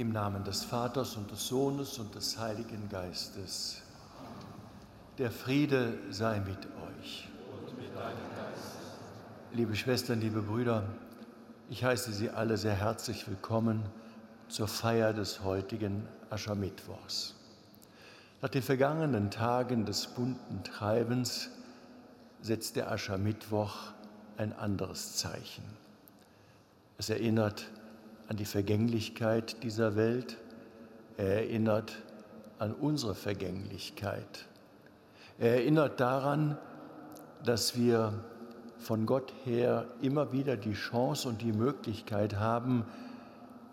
Im Namen des Vaters und des Sohnes und des Heiligen Geistes. Der Friede sei mit euch. Und mit deinem Geist. Liebe Schwestern, liebe Brüder, ich heiße Sie alle sehr herzlich willkommen zur Feier des heutigen Aschermittwochs. Nach den vergangenen Tagen des bunten Treibens setzt der Aschermittwoch ein anderes Zeichen. Es erinnert an die Vergänglichkeit dieser Welt, er erinnert an unsere Vergänglichkeit. Er erinnert daran, dass wir von Gott her immer wieder die Chance und die Möglichkeit haben,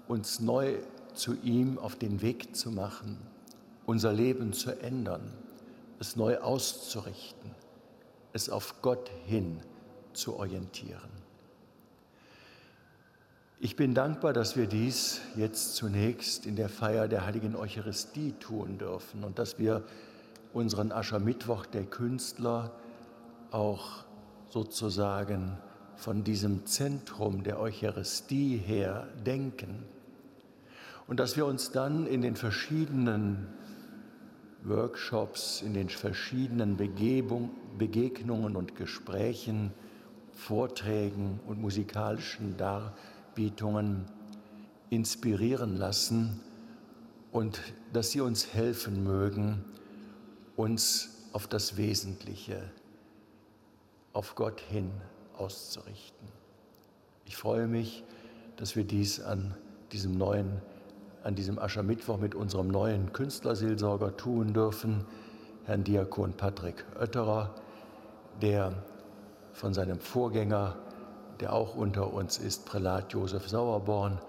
uns neu zu ihm auf den Weg zu machen, unser Leben zu ändern, es neu auszurichten, es auf Gott hin zu orientieren. Ich bin dankbar, dass wir dies jetzt zunächst in der Feier der heiligen Eucharistie tun dürfen und dass wir unseren Aschermittwoch der Künstler auch sozusagen von diesem Zentrum der Eucharistie her denken und dass wir uns dann in den verschiedenen Workshops, in den verschiedenen Begebung, Begegnungen und Gesprächen, Vorträgen und musikalischen Darbietungen inspirieren lassen und dass sie uns helfen mögen, uns auf das Wesentliche, auf Gott hin auszurichten. Ich freue mich, dass wir dies an diesem neuen an diesem Aschermittwoch mit unserem neuen Künstlerseelsorger tun dürfen, Herrn Diakon Patrick Oetterer, der von seinem Vorgänger, der auch unter uns ist, Prälat Josef Sauerborn,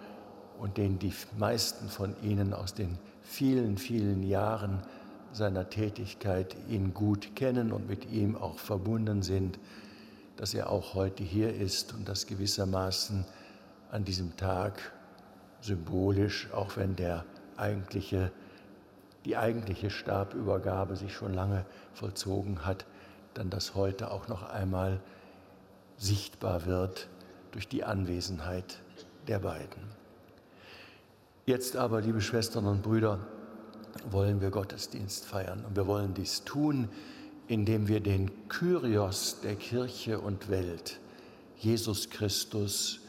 und den die meisten von Ihnen aus den vielen, vielen Jahren seiner Tätigkeit ihn gut kennen und mit ihm auch verbunden sind, dass er auch heute hier ist und das gewissermaßen an diesem Tag symbolisch, auch wenn der eigentliche, die eigentliche Stabübergabe sich schon lange vollzogen hat, dann das heute auch noch einmal sichtbar wird durch die Anwesenheit der beiden. Jetzt aber, liebe Schwestern und Brüder, wollen wir Gottesdienst feiern und wir wollen dies tun, indem wir den Kyrios der Kirche und Welt, Jesus Christus,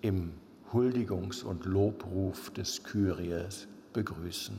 im Huldigungs- und Lobruf des Kyries begrüßen.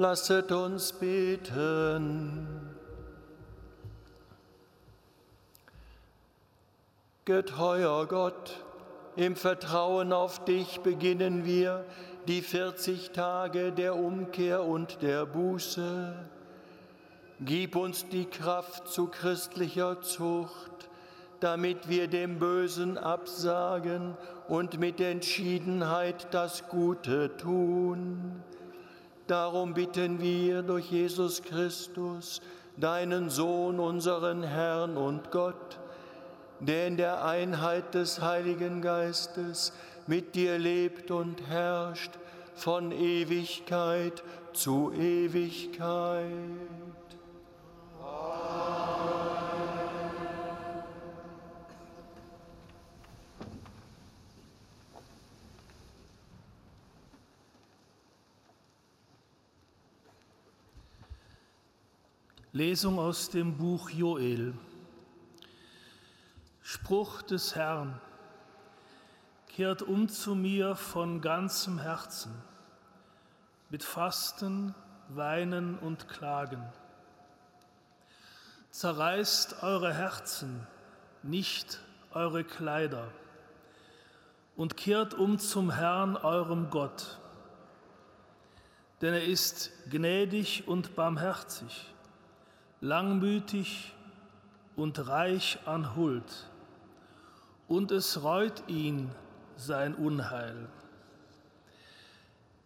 Lasset uns beten. Geteuer Gott, im Vertrauen auf dich beginnen wir die 40 Tage der Umkehr und der Buße. Gib uns die Kraft zu christlicher Zucht, damit wir dem Bösen absagen und mit Entschiedenheit das Gute tun Darum bitten wir durch Jesus Christus, deinen Sohn, unseren Herrn und Gott, der in der Einheit des Heiligen Geistes mit dir lebt und herrscht, von Ewigkeit zu Ewigkeit. Lesung aus dem Buch Joel. Spruch des Herrn. Kehrt um zu mir von ganzem Herzen, mit Fasten, Weinen und Klagen. Zerreißt eure Herzen, nicht eure Kleider, und kehrt um zum Herrn, eurem Gott. Denn er ist gnädig und barmherzig langmütig und reich an Huld, und es reut ihn sein Unheil.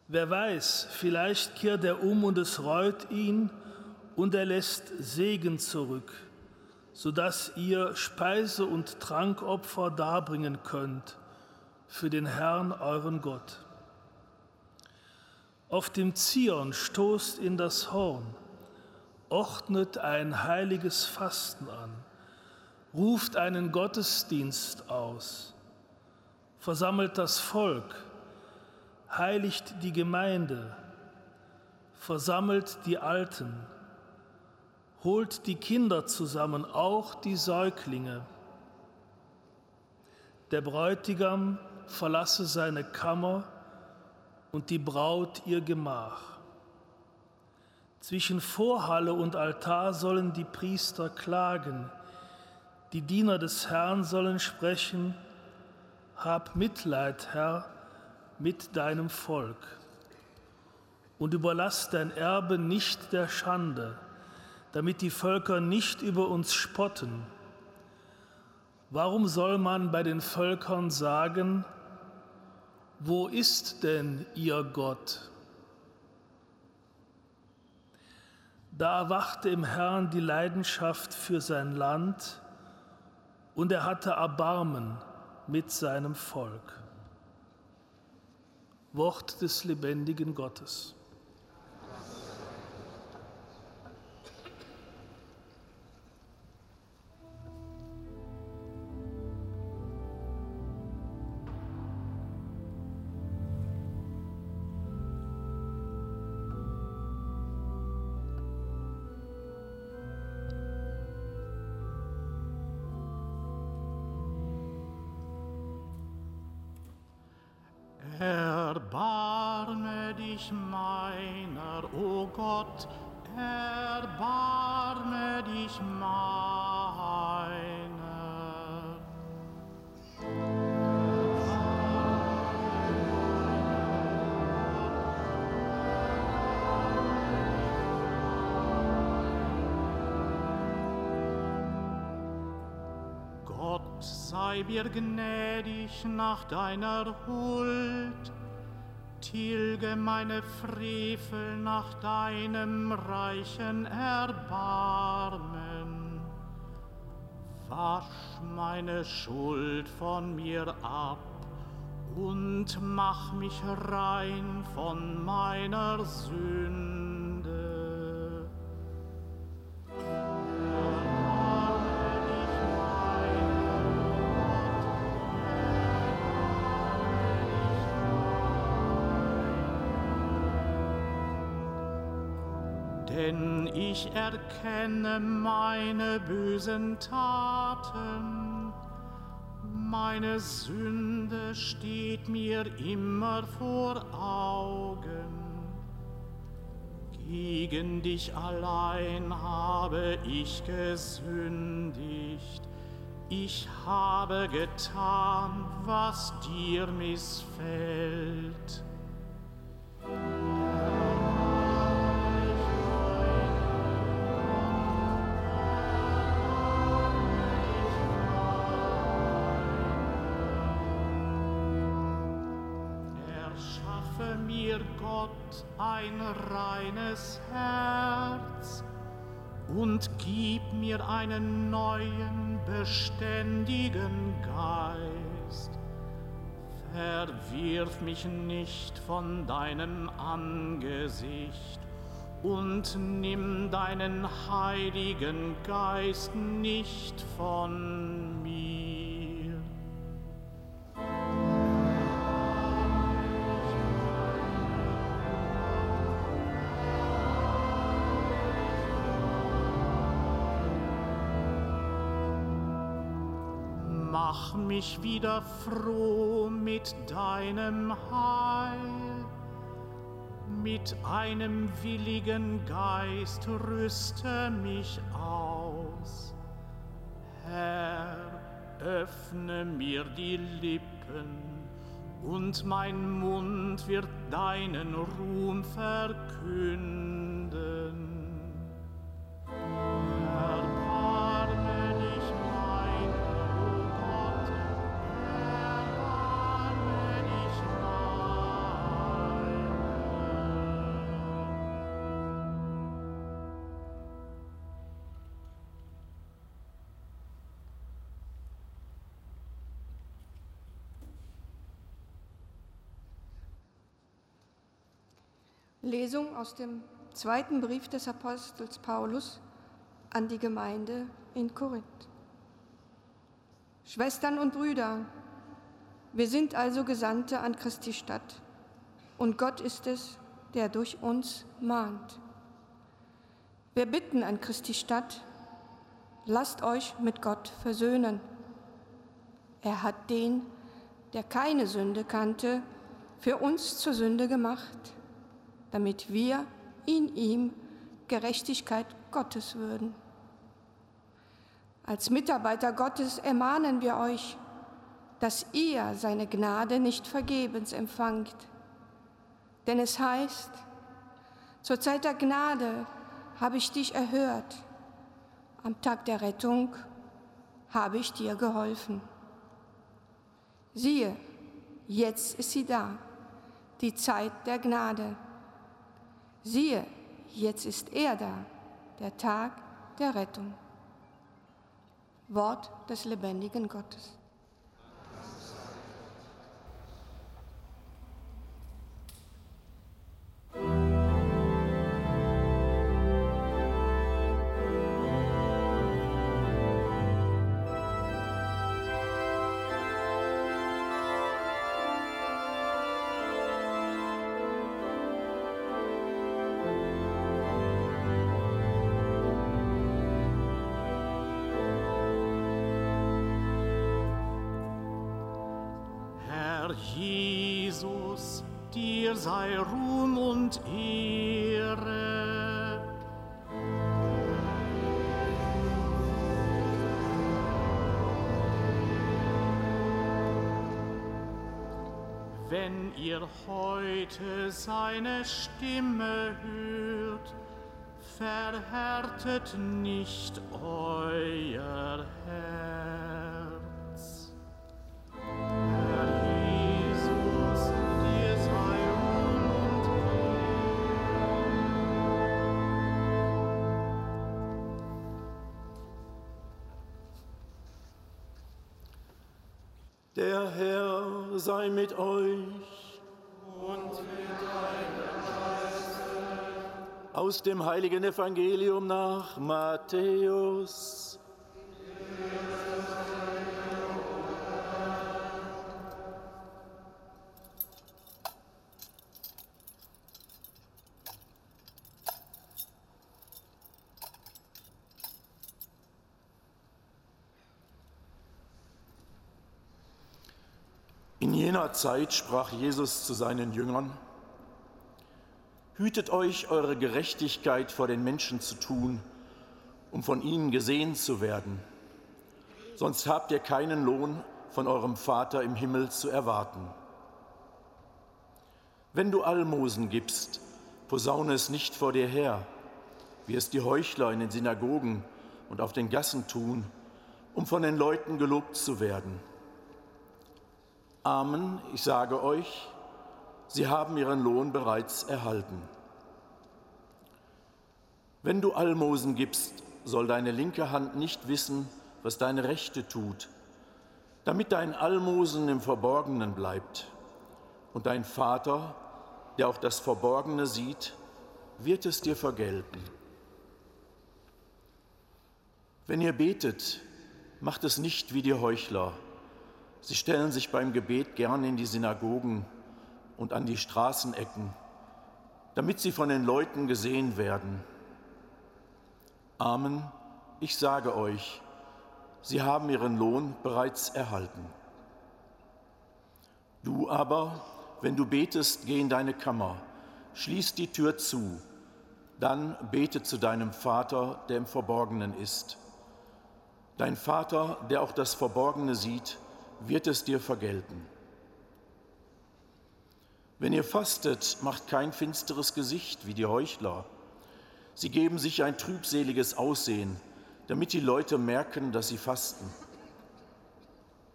Wer weiß, vielleicht kehrt er um und es reut ihn und er lässt Segen zurück, sodass ihr Speise- und Trankopfer darbringen könnt für den Herrn euren Gott. Auf dem Zion stoßt in das Horn, ordnet ein heiliges Fasten an, ruft einen Gottesdienst aus, versammelt das Volk, heiligt die Gemeinde, versammelt die Alten, holt die Kinder zusammen, auch die Säuglinge. Der Bräutigam verlasse seine Kammer und die Braut ihr Gemach. Zwischen Vorhalle und Altar sollen die Priester klagen, die Diener des Herrn sollen sprechen, Hab Mitleid, Herr, mit deinem Volk und überlass dein Erbe nicht der Schande, damit die Völker nicht über uns spotten. Warum soll man bei den Völkern sagen, wo ist denn ihr Gott? Da erwachte im Herrn die Leidenschaft für sein Land und er hatte Erbarmen mit seinem Volk. Wort des lebendigen Gottes. Mir gnädig nach deiner Huld, tilge meine Frevel nach deinem reichen Erbarmen. Wasch meine Schuld von mir ab und mach mich rein von meiner Sünde. Erkenne meine bösen Taten. Meine Sünde steht mir immer vor Augen. Gegen dich allein habe ich gesündigt. Ich habe getan, was dir missfällt. Ein reines Herz und gib mir einen neuen, beständigen Geist. Herr, wirf mich nicht von deinem Angesicht und nimm deinen Heiligen Geist nicht von mir. Mich wieder froh mit deinem Heil mit einem willigen Geist rüste mich aus. Herr, öffne mir die Lippen, und mein Mund wird deinen Ruhm verkünden. Lesung aus dem zweiten Brief des Apostels Paulus an die Gemeinde in Korinth. Schwestern und Brüder, wir sind also Gesandte an Christi Stadt und Gott ist es, der durch uns mahnt. Wir bitten an Christi Stadt, lasst euch mit Gott versöhnen. Er hat den, der keine Sünde kannte, für uns zur Sünde gemacht damit wir in ihm Gerechtigkeit Gottes würden. Als Mitarbeiter Gottes ermahnen wir euch, dass ihr seine Gnade nicht vergebens empfangt. Denn es heißt, zur Zeit der Gnade habe ich dich erhört, am Tag der Rettung habe ich dir geholfen. Siehe, jetzt ist sie da, die Zeit der Gnade. Siehe, jetzt ist er da, der Tag der Rettung. Wort des lebendigen Gottes. Heute seine Stimme hört, verhärtet nicht euer Herz. Der Herr sei mit euch. Aus dem heiligen Evangelium nach Matthäus. In jener Zeit sprach Jesus zu seinen Jüngern, Hütet euch, eure Gerechtigkeit vor den Menschen zu tun, um von ihnen gesehen zu werden. Sonst habt ihr keinen Lohn von eurem Vater im Himmel zu erwarten. Wenn du Almosen gibst, posaune es nicht vor dir her, wie es die Heuchler in den Synagogen und auf den Gassen tun, um von den Leuten gelobt zu werden. Amen, ich sage euch, sie haben ihren Lohn bereits erhalten. Wenn du Almosen gibst, soll deine linke Hand nicht wissen, was deine rechte tut, damit dein Almosen im Verborgenen bleibt. Und dein Vater, der auch das Verborgene sieht, wird es dir vergelten. Wenn ihr betet, macht es nicht wie die Heuchler. Sie stellen sich beim Gebet gern in die Synagogen und an die Straßenecken, damit sie von den Leuten gesehen werden. Amen, ich sage euch, sie haben ihren Lohn bereits erhalten. Du aber, wenn du betest, geh in deine Kammer, schließ die Tür zu, dann bete zu deinem Vater, der im Verborgenen ist. Dein Vater, der auch das Verborgene sieht, wird es dir vergelten. Wenn ihr fastet, macht kein finsteres Gesicht wie die Heuchler. Sie geben sich ein trübseliges Aussehen, damit die Leute merken, dass sie fasten.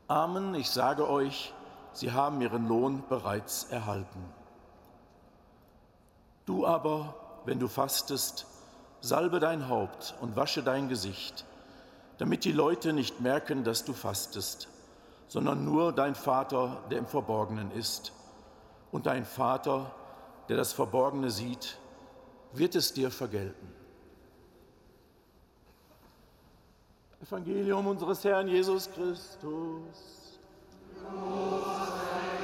Amen, ich sage euch, sie haben ihren Lohn bereits erhalten. Du aber, wenn du fastest, salbe dein Haupt und wasche dein Gesicht, damit die Leute nicht merken, dass du fastest, sondern nur dein Vater, der im Verborgenen ist. Und dein Vater, der das Verborgene sieht, wird es dir vergelten. Evangelium unseres Herrn Jesus Christus. Mit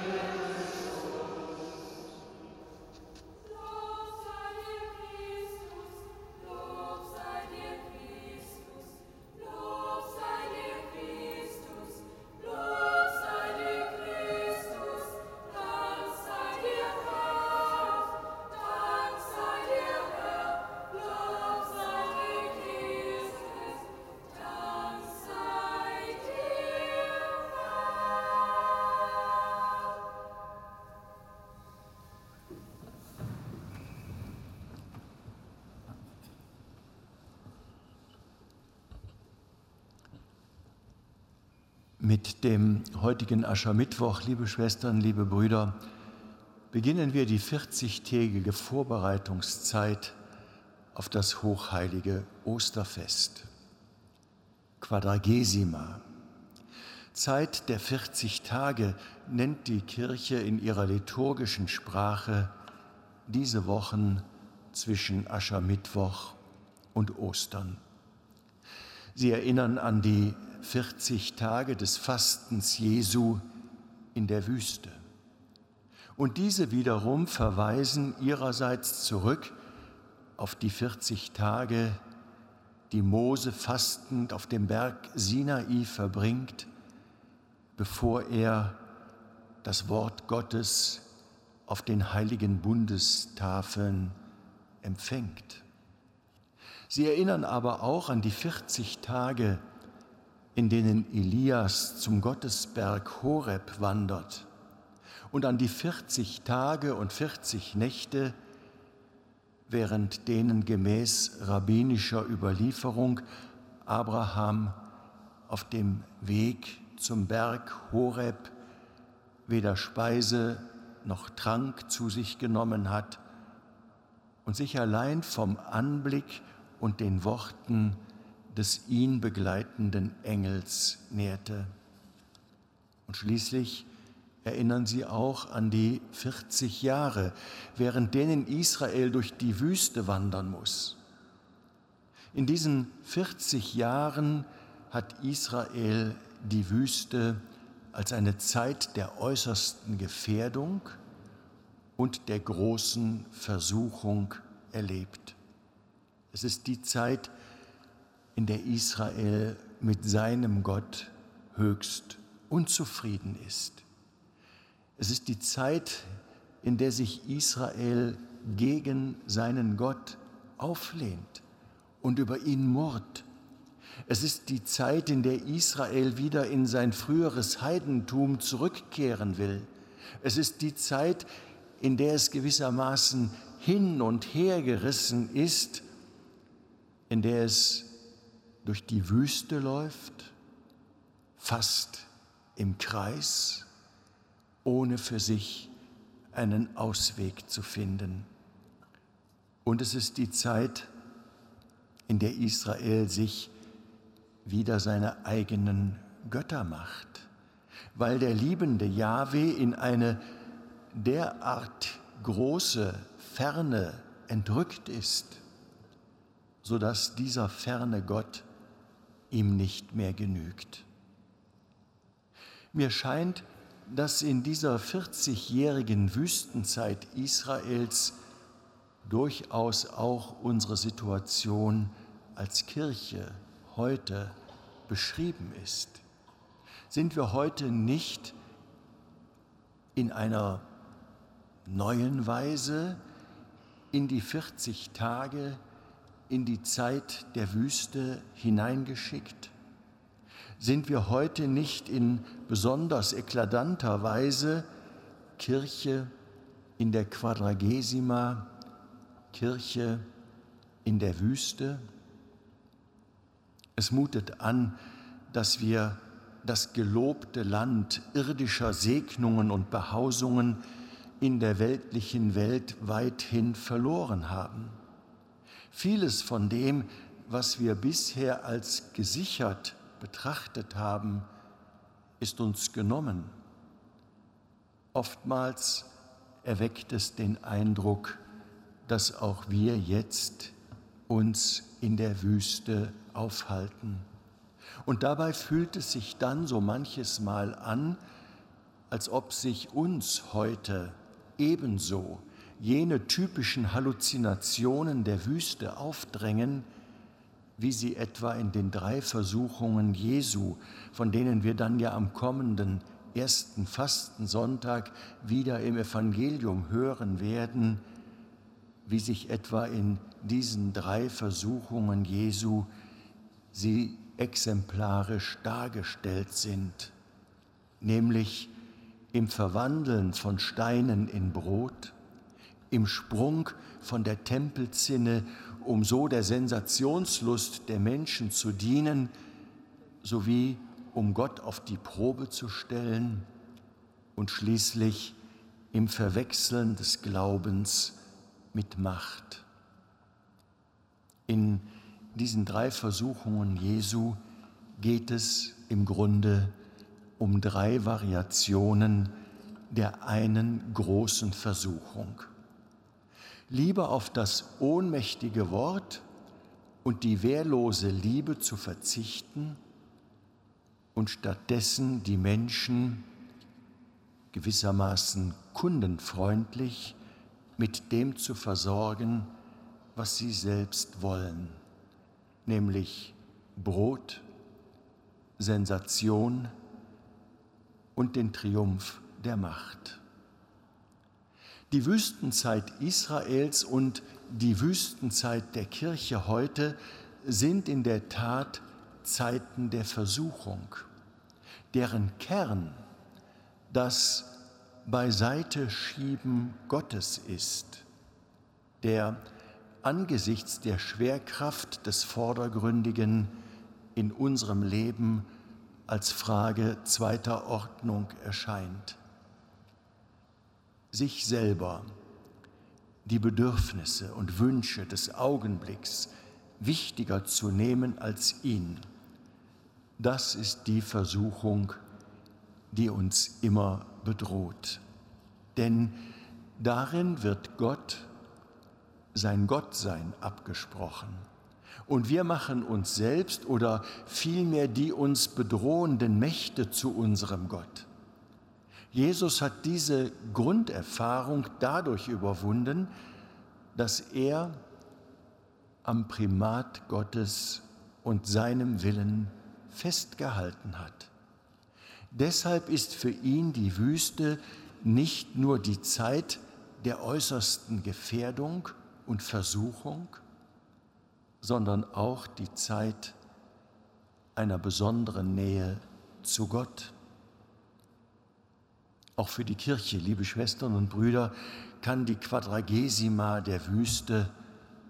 dem heutigen Aschermittwoch, liebe Schwestern, liebe Brüder, beginnen wir die 40-tägige Vorbereitungszeit auf das hochheilige Osterfest. Quadragesima. Zeit der 40 Tage nennt die Kirche in ihrer liturgischen Sprache diese Wochen zwischen Aschermittwoch und Ostern. Sie erinnern an die 40 Tage des Fastens Jesu in der Wüste. Und diese wiederum verweisen ihrerseits zurück auf die 40 Tage, die Mose fastend auf dem Berg Sinai verbringt, bevor er das Wort Gottes auf den heiligen Bundestafeln empfängt. Sie erinnern aber auch an die 40 Tage, in denen Elias zum Gottesberg Horeb wandert und an die 40 Tage und 40 Nächte, während denen gemäß rabbinischer Überlieferung Abraham auf dem Weg zum Berg Horeb weder Speise noch Trank zu sich genommen hat und sich allein vom Anblick und den Worten des ihn begleitenden Engels nährte. Und schließlich erinnern sie auch an die 40 Jahre, während denen Israel durch die Wüste wandern muss. In diesen 40 Jahren hat Israel die Wüste als eine Zeit der äußersten Gefährdung und der großen Versuchung erlebt. Es ist die Zeit, in der Israel mit seinem Gott höchst unzufrieden ist. Es ist die Zeit, in der sich Israel gegen seinen Gott auflehnt und über ihn murrt. Es ist die Zeit, in der Israel wieder in sein früheres Heidentum zurückkehren will. Es ist die Zeit, in der es gewissermaßen hin und her gerissen ist, in der es durch die Wüste läuft, fast im Kreis, ohne für sich einen Ausweg zu finden. Und es ist die Zeit, in der Israel sich wieder seine eigenen Götter macht, weil der liebende Jahwe in eine derart große Ferne entrückt ist, sodass dieser ferne Gott ihm nicht mehr genügt. Mir scheint, dass in dieser 40-jährigen Wüstenzeit Israels durchaus auch unsere Situation als Kirche heute beschrieben ist. Sind wir heute nicht in einer neuen Weise in die 40 Tage, in die Zeit der Wüste hineingeschickt? Sind wir heute nicht in besonders eklatanter Weise Kirche in der Quadragesima, Kirche in der Wüste? Es mutet an, dass wir das gelobte Land irdischer Segnungen und Behausungen in der weltlichen Welt weithin verloren haben. Vieles von dem, was wir bisher als gesichert betrachtet haben, ist uns genommen. Oftmals erweckt es den Eindruck, dass auch wir jetzt uns in der Wüste aufhalten. Und dabei fühlt es sich dann so manches Mal an, als ob sich uns heute ebenso jene typischen Halluzinationen der Wüste aufdrängen, wie sie etwa in den drei Versuchungen Jesu, von denen wir dann ja am kommenden ersten Fastensonntag wieder im Evangelium hören werden, wie sich etwa in diesen drei Versuchungen Jesu sie exemplarisch dargestellt sind, nämlich im Verwandeln von Steinen in Brot, im Sprung von der Tempelzinne, um so der Sensationslust der Menschen zu dienen, sowie um Gott auf die Probe zu stellen und schließlich im Verwechseln des Glaubens mit Macht. In diesen drei Versuchungen Jesu geht es im Grunde um drei Variationen der einen großen Versuchung. Lieber auf das ohnmächtige Wort und die wehrlose Liebe zu verzichten und stattdessen die Menschen gewissermaßen kundenfreundlich mit dem zu versorgen, was sie selbst wollen, nämlich Brot, Sensation, und den Triumph der Macht. Die Wüstenzeit Israels und die Wüstenzeit der Kirche heute sind in der Tat Zeiten der Versuchung, deren Kern das Beiseiteschieben Gottes ist, der angesichts der Schwerkraft des Vordergründigen in unserem Leben als Frage zweiter Ordnung erscheint. Sich selber, die Bedürfnisse und Wünsche des Augenblicks wichtiger zu nehmen als ihn, das ist die Versuchung, die uns immer bedroht. Denn darin wird Gott, sein Gottsein abgesprochen. Und wir machen uns selbst oder vielmehr die uns bedrohenden Mächte zu unserem Gott. Jesus hat diese Grunderfahrung dadurch überwunden, dass er am Primat Gottes und seinem Willen festgehalten hat. Deshalb ist für ihn die Wüste nicht nur die Zeit der äußersten Gefährdung und Versuchung, sondern auch die Zeit einer besonderen Nähe zu Gott. Auch für die Kirche, liebe Schwestern und Brüder, kann die Quadragesima der Wüste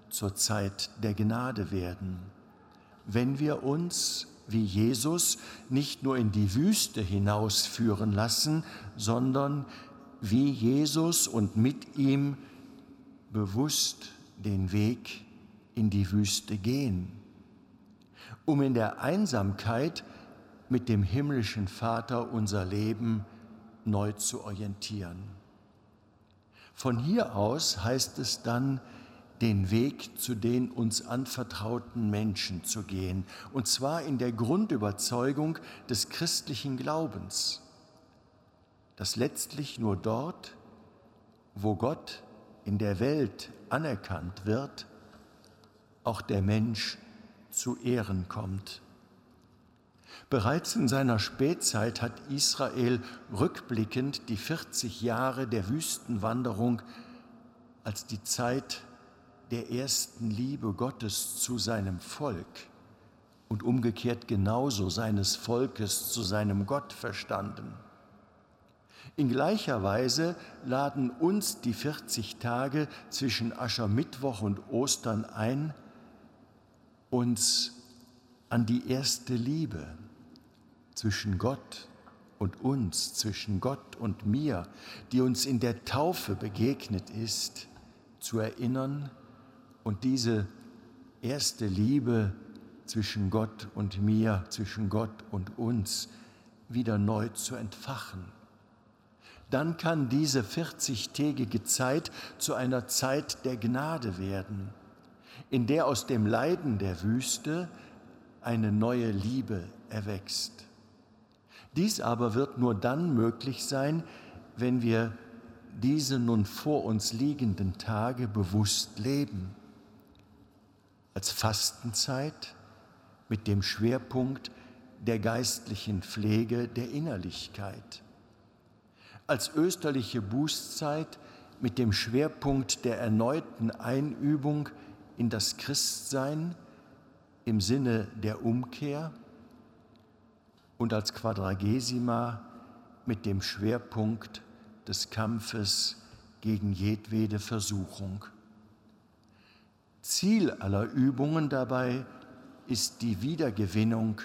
zur Zeit der Gnade werden, wenn wir uns wie Jesus nicht nur in die Wüste hinausführen lassen, sondern wie Jesus und mit ihm bewusst den Weg in die Wüste gehen, um in der Einsamkeit mit dem himmlischen Vater unser Leben neu zu orientieren. Von hier aus heißt es dann, den Weg zu den uns anvertrauten Menschen zu gehen, und zwar in der Grundüberzeugung des christlichen Glaubens, dass letztlich nur dort, wo Gott in der Welt anerkannt wird, auch der Mensch zu Ehren kommt. Bereits in seiner Spätzeit hat Israel rückblickend die 40 Jahre der Wüstenwanderung als die Zeit der ersten Liebe Gottes zu seinem Volk und umgekehrt genauso seines Volkes zu seinem Gott verstanden. In gleicher Weise laden uns die 40 Tage zwischen Aschermittwoch und Ostern ein, uns an die erste Liebe zwischen Gott und uns, zwischen Gott und mir, die uns in der Taufe begegnet ist, zu erinnern und diese erste Liebe zwischen Gott und mir, zwischen Gott und uns wieder neu zu entfachen. Dann kann diese 40-tägige Zeit zu einer Zeit der Gnade werden, in der aus dem Leiden der Wüste eine neue Liebe erwächst. Dies aber wird nur dann möglich sein, wenn wir diese nun vor uns liegenden Tage bewusst leben. Als Fastenzeit mit dem Schwerpunkt der geistlichen Pflege der Innerlichkeit. Als österliche Bußzeit mit dem Schwerpunkt der erneuten Einübung in das Christsein im Sinne der Umkehr und als Quadragesima mit dem Schwerpunkt des Kampfes gegen jedwede Versuchung. Ziel aller Übungen dabei ist die Wiedergewinnung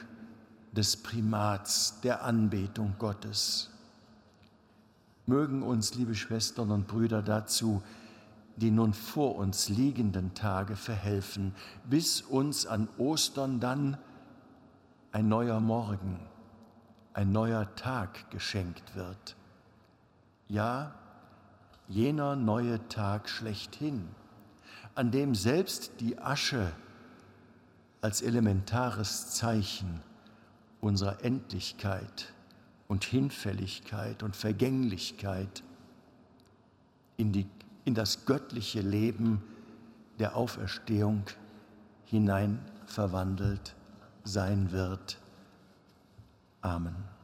des Primats der Anbetung Gottes. Mögen uns, liebe Schwestern und Brüder, dazu die nun vor uns liegenden Tage verhelfen, bis uns an Ostern dann ein neuer Morgen, ein neuer Tag geschenkt wird. Ja, jener neue Tag schlechthin, an dem selbst die Asche als elementares Zeichen unserer Endlichkeit und Hinfälligkeit und Vergänglichkeit in, die, in das göttliche Leben der Auferstehung hinein verwandelt sein wird. Amen.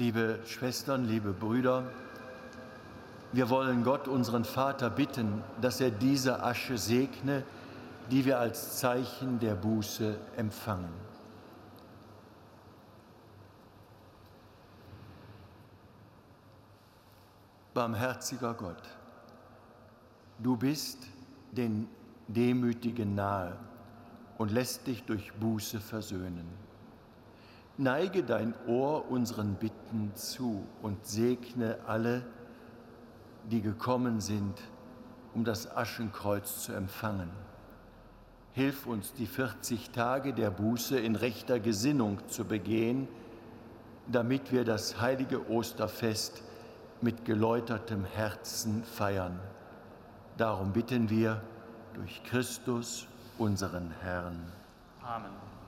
Liebe Schwestern, liebe Brüder, wir wollen Gott, unseren Vater, bitten, dass er diese Asche segne, die wir als Zeichen der Buße empfangen. Barmherziger Gott, du bist den Demütigen nahe und lässt dich durch Buße versöhnen. Neige dein Ohr unseren Bitten zu und segne alle, die gekommen sind, um das Aschenkreuz zu empfangen. Hilf uns, die 40 Tage der Buße in rechter Gesinnung zu begehen, damit wir das heilige Osterfest mit geläutertem Herzen feiern. Darum bitten wir durch Christus, unseren Herrn. Amen.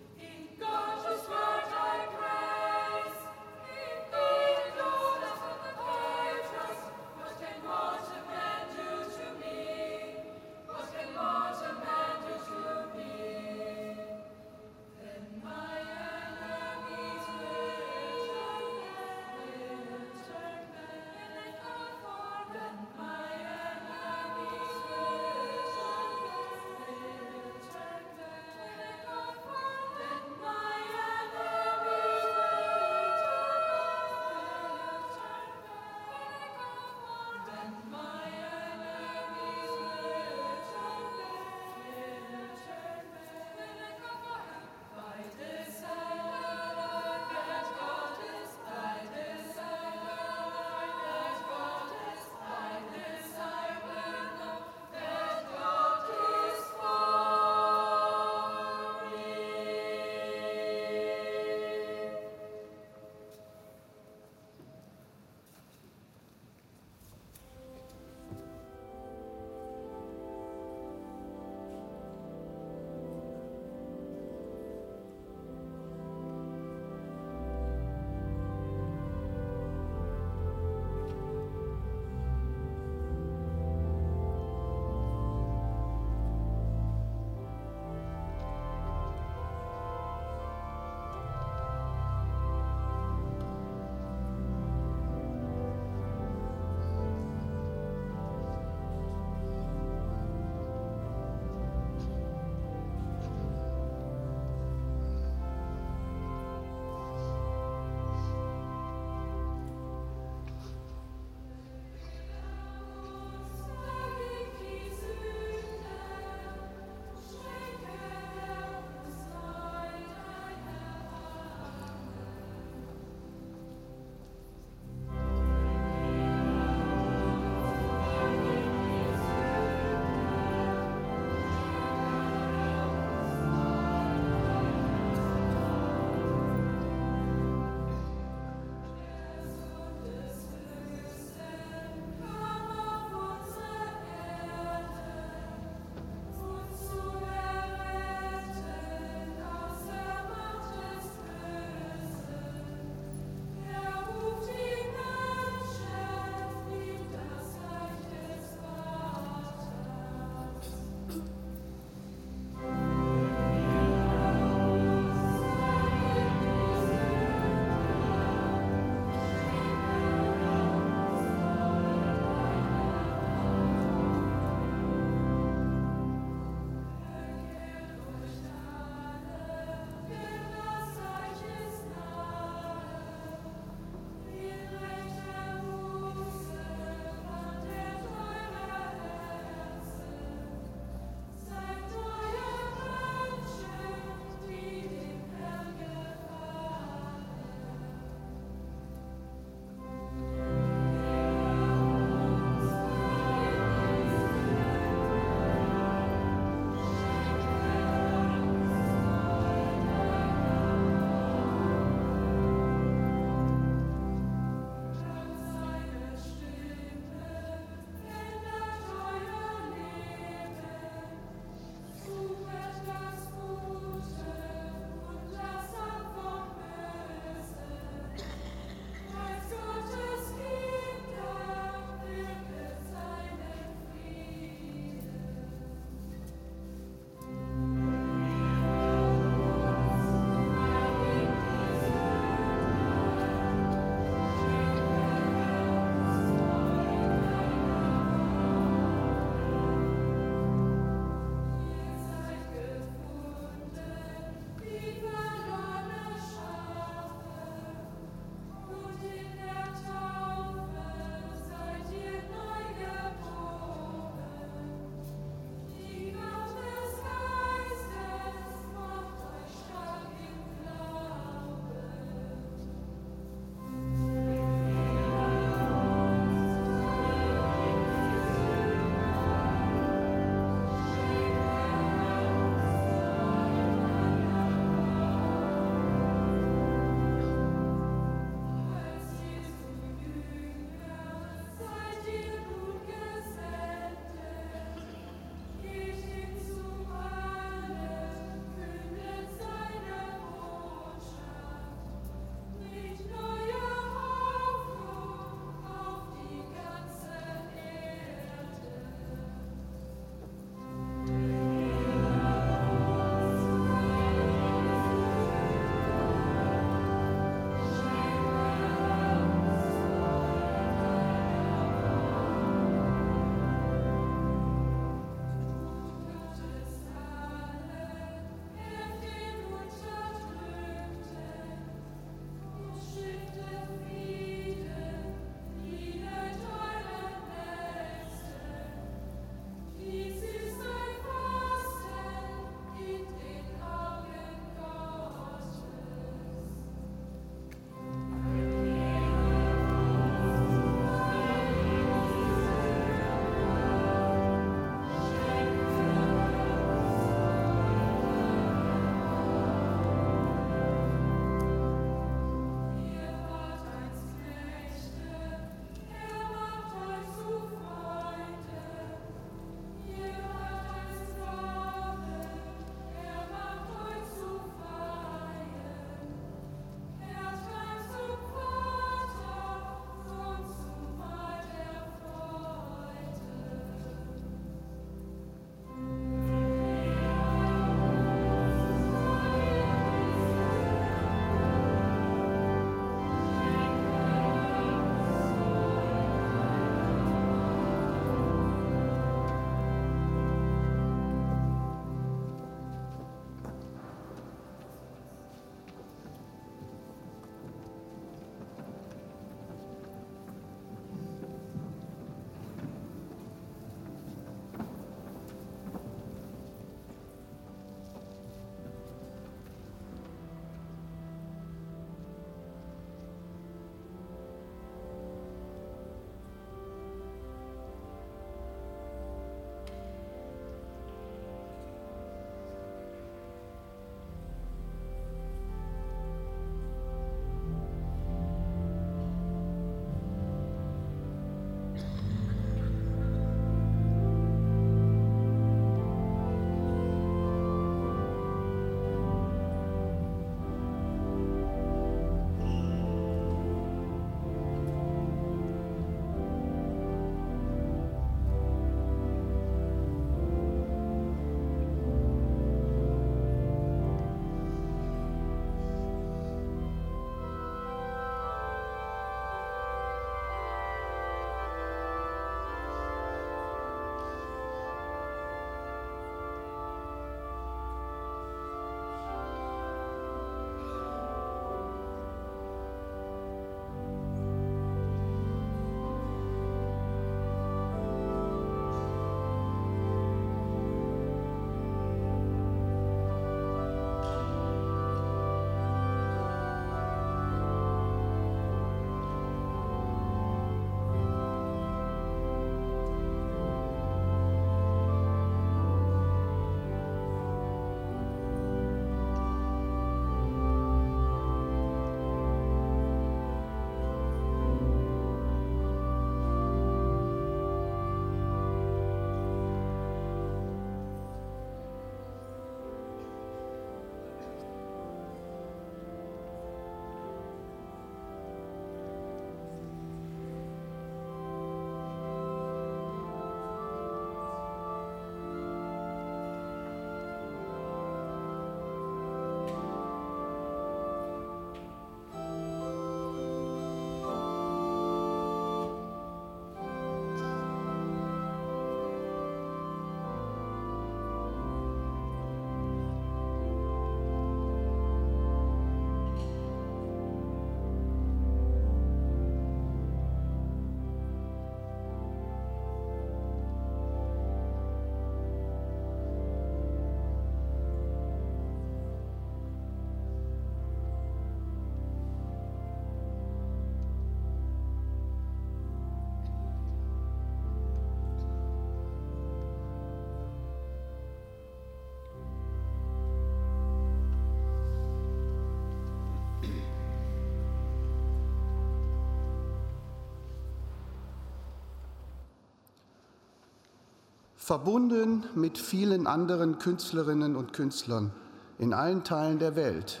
Verbunden mit vielen anderen Künstlerinnen und Künstlern in allen Teilen der Welt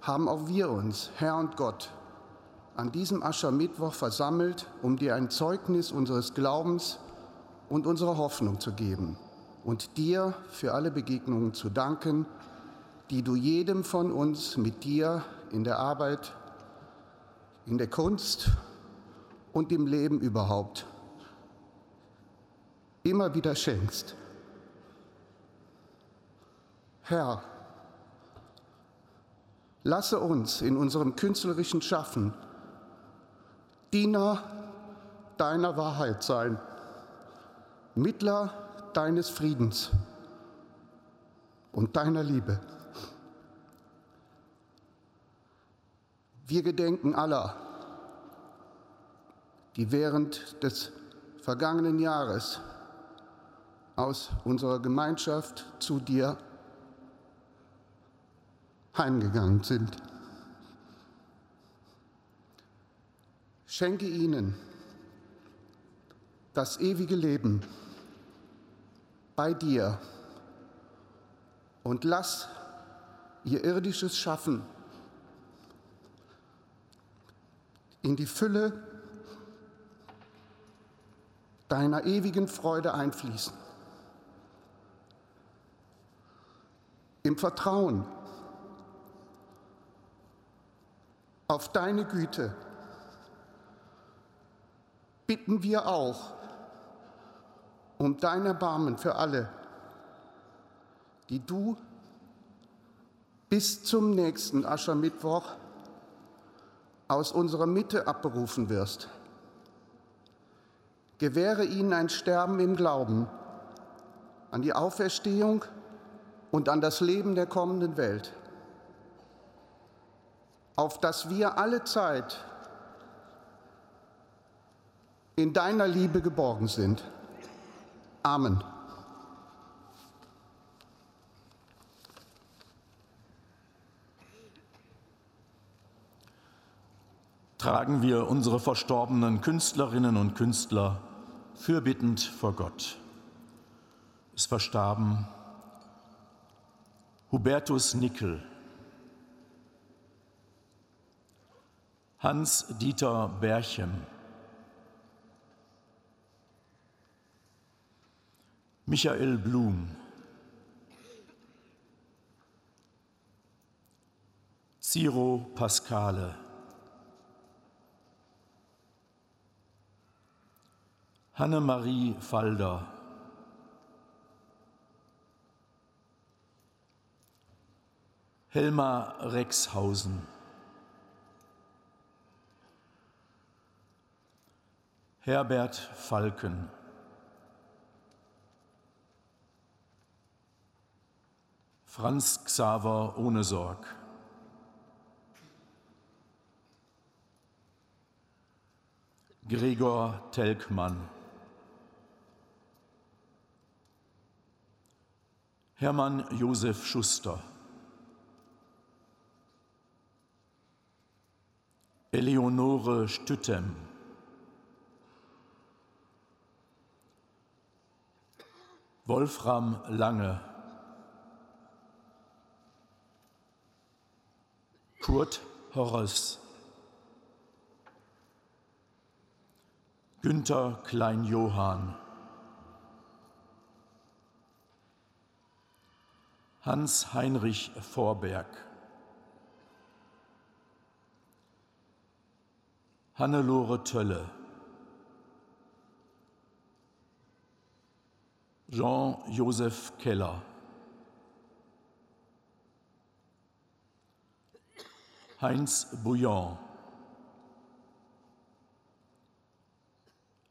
haben auch wir uns, Herr und Gott, an diesem Aschermittwoch versammelt, um dir ein Zeugnis unseres Glaubens und unserer Hoffnung zu geben und dir für alle Begegnungen zu danken, die du jedem von uns mit dir in der Arbeit, in der Kunst und im Leben überhaupt immer wieder schenkst. Herr, lasse uns in unserem künstlerischen Schaffen Diener deiner Wahrheit sein, Mittler deines Friedens und deiner Liebe. Wir gedenken aller, die während des vergangenen Jahres aus unserer Gemeinschaft zu dir heimgegangen sind. Schenke ihnen das ewige Leben bei dir und lass ihr irdisches Schaffen in die Fülle deiner ewigen Freude einfließen. Im Vertrauen auf deine Güte bitten wir auch um dein Erbarmen für alle, die du bis zum nächsten Aschermittwoch aus unserer Mitte abberufen wirst. Gewähre ihnen ein Sterben im Glauben an die Auferstehung und an das Leben der kommenden Welt, auf dass wir alle Zeit in deiner Liebe geborgen sind. Amen. Tragen wir unsere verstorbenen Künstlerinnen und Künstler fürbittend vor Gott. Es verstarben Hubertus Nickel, Hans-Dieter Berchem, Michael Blum, Ciro Pascale, Hannemarie Falder, Helma Rexhausen. Herbert Falken. Franz Xaver Ohnesorg. Gregor Telkmann. Hermann Josef Schuster. Eleonore Stüttem. Wolfram Lange. Kurt Horres. Günther Klein-Johann. Hans-Heinrich Vorberg. Hannelore Tölle. Jean-Joseph Keller. Heinz Bouillon.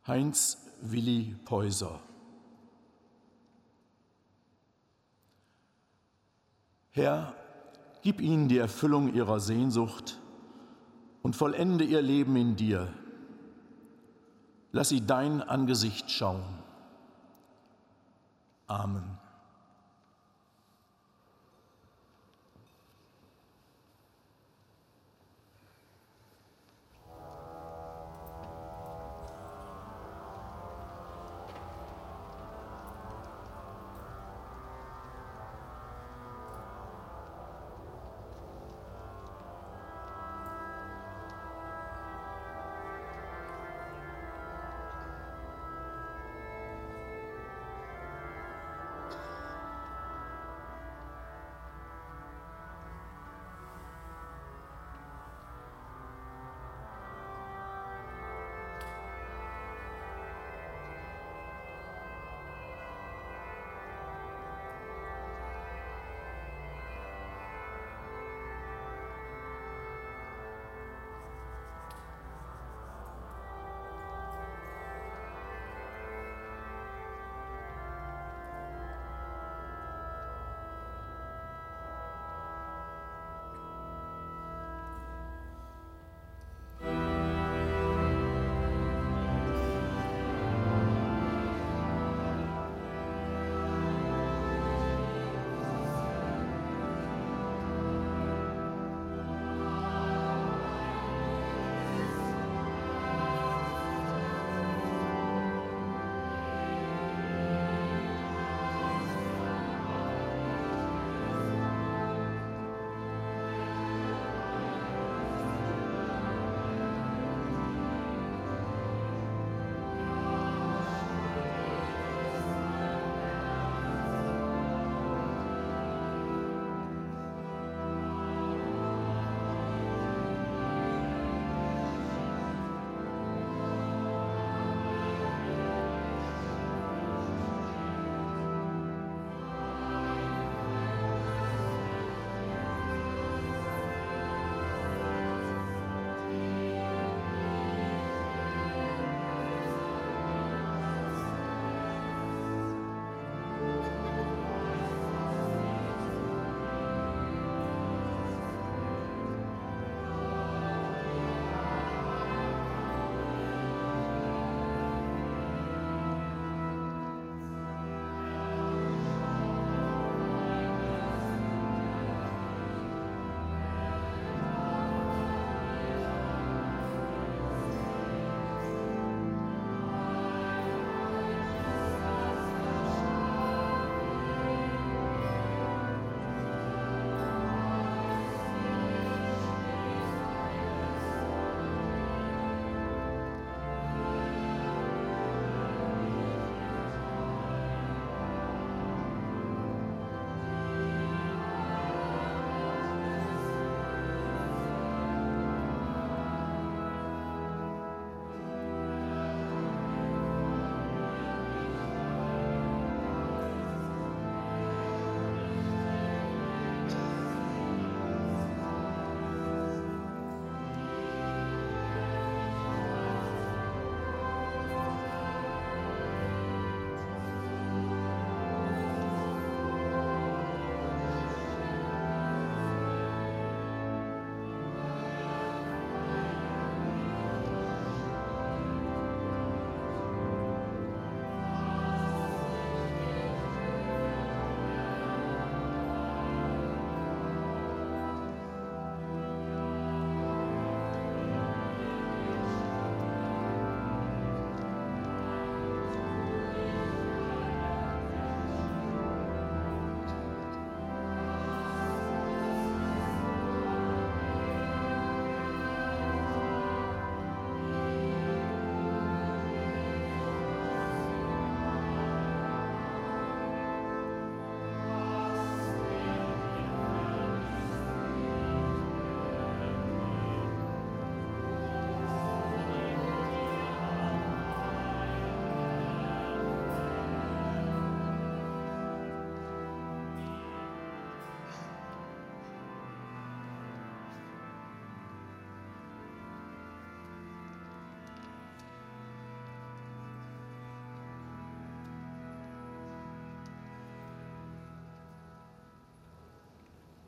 Heinz Willi Peuser. Herr, gib ihnen die Erfüllung ihrer Sehnsucht und vollende ihr Leben in dir. Lass sie dein Angesicht schauen. Amen.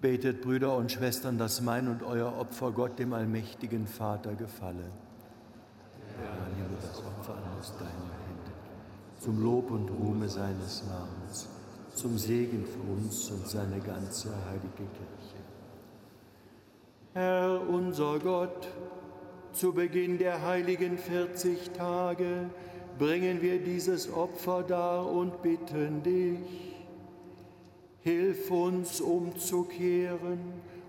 Betet, Brüder und Schwestern, dass mein und euer Opfer Gott, dem allmächtigen Vater, gefalle. Herr, nehme das Opfer aus deinen Händen, zum Lob und Ruhme seines Namens, zum Segen für uns und seine ganze heilige Kirche. Herr unser Gott, zu Beginn der heiligen 40 Tage bringen wir dieses Opfer dar und bitten dich. Hilf uns umzukehren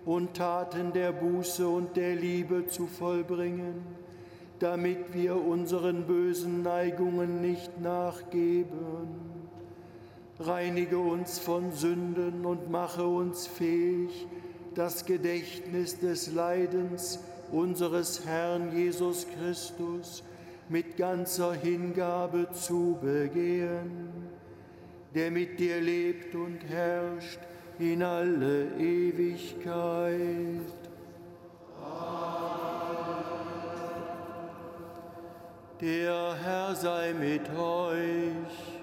und Taten der Buße und der Liebe zu vollbringen, damit wir unseren bösen Neigungen nicht nachgeben. Reinige uns von Sünden und mache uns fähig, das Gedächtnis des Leidens unseres Herrn Jesus Christus mit ganzer Hingabe zu begehen, der mit dir lebt und herrscht in alle Ewigkeit. Der Herr sei mit euch.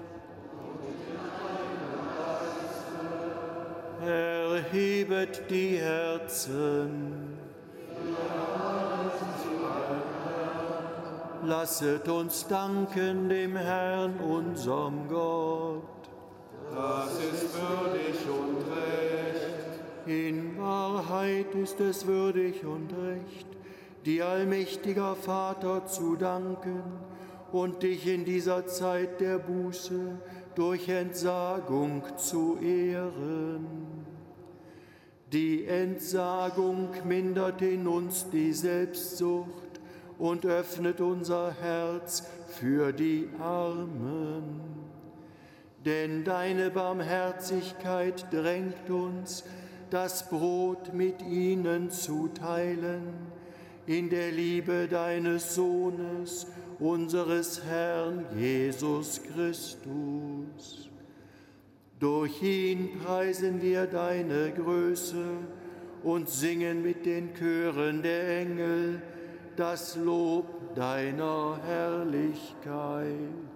Erhebet die Herzen. Lasset uns danken dem Herrn, unserem Gott. Das ist würdig und recht. In Wahrheit ist es würdig und recht, dir allmächtiger Vater zu danken und dich in dieser Zeit der Buße durch Entsagung zu ehren. Die Entsagung mindert in uns die Selbstsucht und öffnet unser Herz für die Armen. Denn deine Barmherzigkeit drängt uns, das Brot mit ihnen zu teilen, in der Liebe deines Sohnes, unseres Herrn Jesus Christus. Durch ihn preisen wir deine Größe und singen mit den Chören der Engel das Lob deiner Herrlichkeit.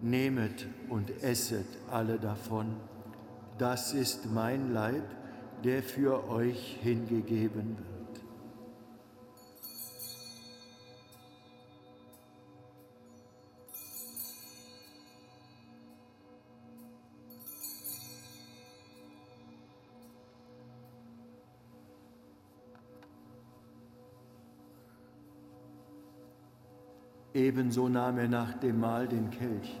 Nehmet und esset alle davon. Das ist mein Leib, der für euch hingegeben wird. Ebenso nahm er nach dem Mahl den Kelch,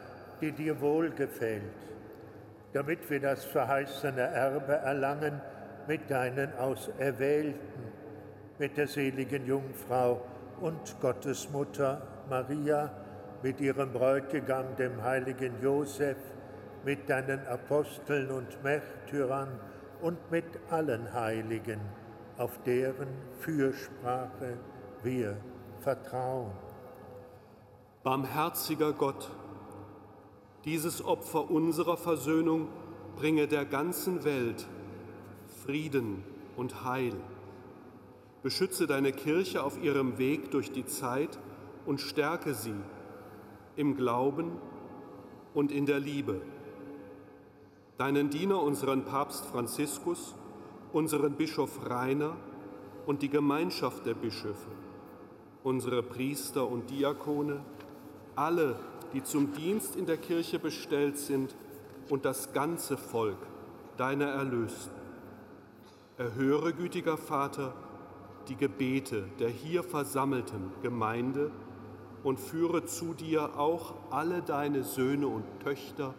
die dir wohlgefällt, damit wir das verheißene Erbe erlangen mit deinen Auserwählten, mit der seligen Jungfrau und Gottesmutter Maria, mit ihrem Bräutigam, dem heiligen Josef, mit deinen Aposteln und Märtyrern und mit allen Heiligen, auf deren Fürsprache wir vertrauen. Barmherziger Gott, dieses Opfer unserer Versöhnung bringe der ganzen Welt Frieden und Heil. Beschütze deine Kirche auf ihrem Weg durch die Zeit und stärke sie im Glauben und in der Liebe. Deinen Diener, unseren Papst Franziskus, unseren Bischof Rainer und die Gemeinschaft der Bischöfe, unsere Priester und Diakone, alle die zum Dienst in der Kirche bestellt sind, und das ganze Volk, deiner Erlösten. Erhöre, gütiger Vater, die Gebete der hier versammelten Gemeinde und führe zu dir auch alle deine Söhne und Töchter,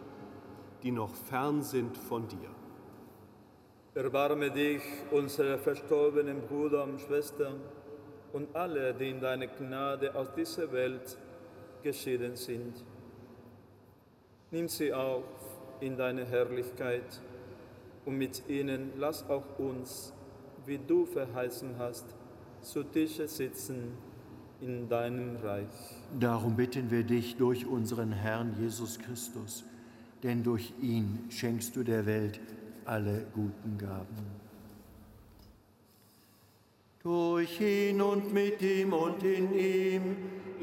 die noch fern sind von dir. Erbarme dich unsere verstorbenen Brüder und Schwestern und alle, die in deine Gnade aus dieser Welt geschieden sind. Nimm sie auf in deine Herrlichkeit und mit ihnen lass auch uns, wie du verheißen hast, zu Tische sitzen in deinem Reich. Darum bitten wir dich durch unseren Herrn Jesus Christus, denn durch ihn schenkst du der Welt alle guten Gaben. Durch ihn und mit ihm und in ihm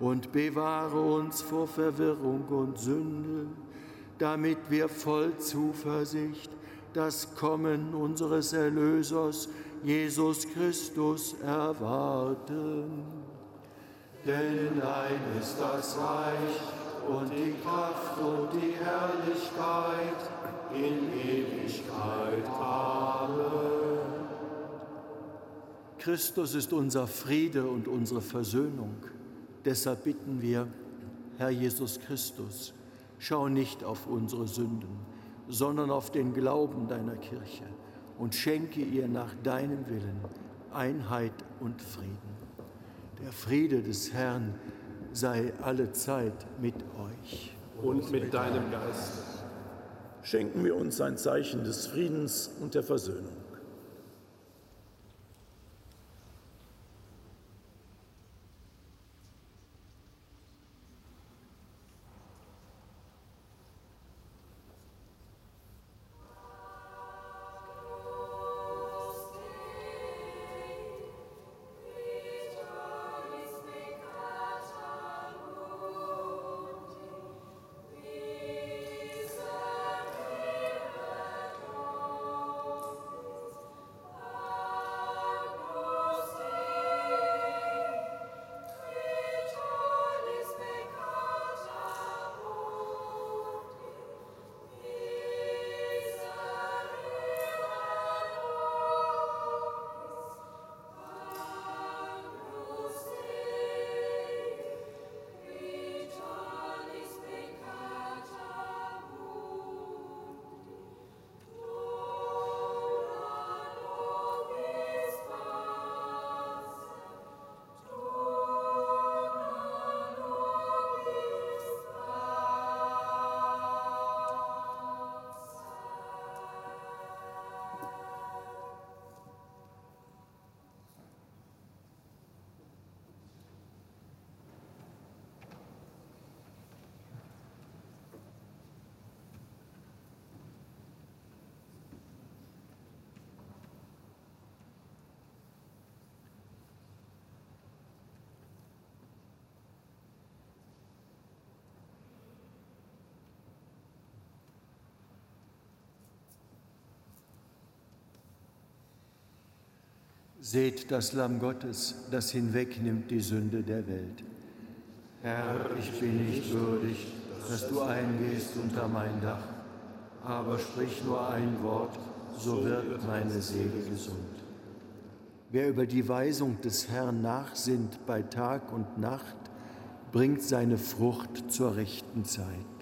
und bewahre uns vor Verwirrung und Sünde, damit wir voll Zuversicht das Kommen unseres Erlösers Jesus Christus erwarten. Denn dein ist das Reich und die Kraft und die Herrlichkeit in Ewigkeit. Amen. Christus ist unser Friede und unsere Versöhnung. Deshalb bitten wir, Herr Jesus Christus, schau nicht auf unsere Sünden, sondern auf den Glauben deiner Kirche und schenke ihr nach deinem Willen Einheit und Frieden. Der Friede des Herrn sei alle Zeit mit euch. Und mit deinem Geist. Schenken wir uns ein Zeichen des Friedens und der Versöhnung. Seht das Lamm Gottes, das hinwegnimmt die Sünde der Welt. Herr, ich bin nicht würdig, dass du eingehst unter mein Dach, aber sprich nur ein Wort, so wird meine Seele gesund. Wer über die Weisung des Herrn nachsinnt bei Tag und Nacht, bringt seine Frucht zur rechten Zeit.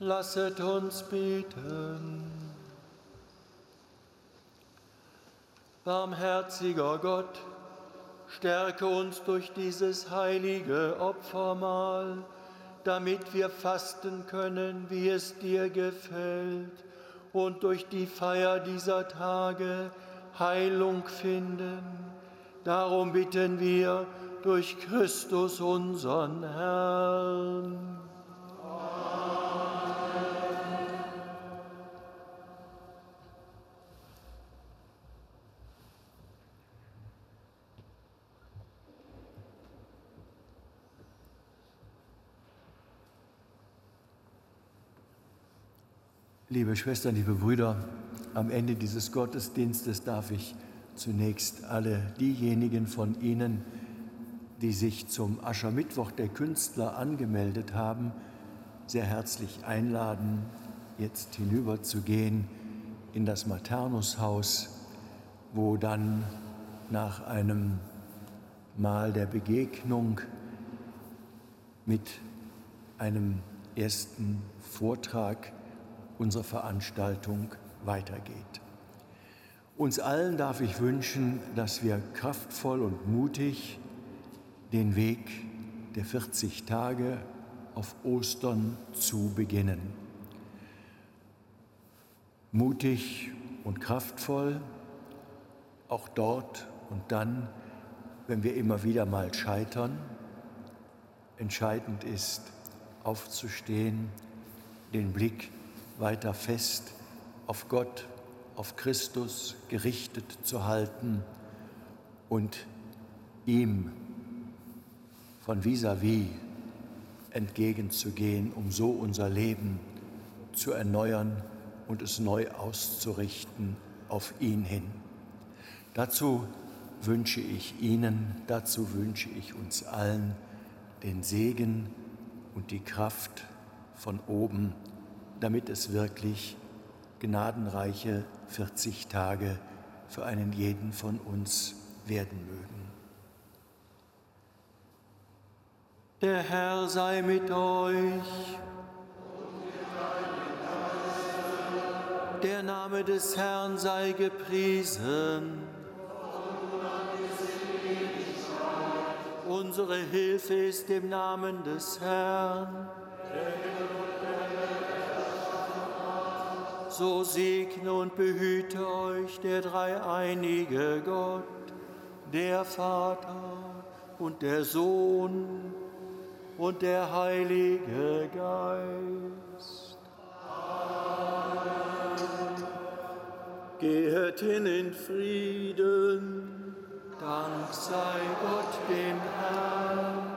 Lasset uns beten. Barmherziger Gott, stärke uns durch dieses heilige Opfermahl, damit wir fasten können, wie es dir gefällt, und durch die Feier dieser Tage Heilung finden. Darum bitten wir durch Christus unseren Herrn. Liebe Schwestern, liebe Brüder, am Ende dieses Gottesdienstes darf ich zunächst alle diejenigen von Ihnen, die sich zum Aschermittwoch der Künstler angemeldet haben, sehr herzlich einladen, jetzt hinüberzugehen in das Maternushaus, wo dann nach einem Mahl der Begegnung mit einem ersten Vortrag unsere Veranstaltung weitergeht. Uns allen darf ich wünschen, dass wir kraftvoll und mutig den Weg der 40 Tage auf Ostern zu beginnen. Mutig und kraftvoll, auch dort und dann, wenn wir immer wieder mal scheitern. Entscheidend ist, aufzustehen, den Blick weiter fest auf Gott, auf Christus gerichtet zu halten und ihm von vis-à-vis -vis entgegenzugehen, um so unser Leben zu erneuern und es neu auszurichten auf ihn hin. Dazu wünsche ich Ihnen, dazu wünsche ich uns allen den Segen und die Kraft von oben damit es wirklich gnadenreiche 40 Tage für einen jeden von uns werden mögen. Der Herr sei mit euch. Der Name des Herrn sei gepriesen. Unsere Hilfe ist im Namen des Herrn. So segne und behüte euch der dreieinige Gott, der Vater und der Sohn und der Heilige Geist. Amen. Geht hin in Frieden, Dank sei Gott dem Herrn.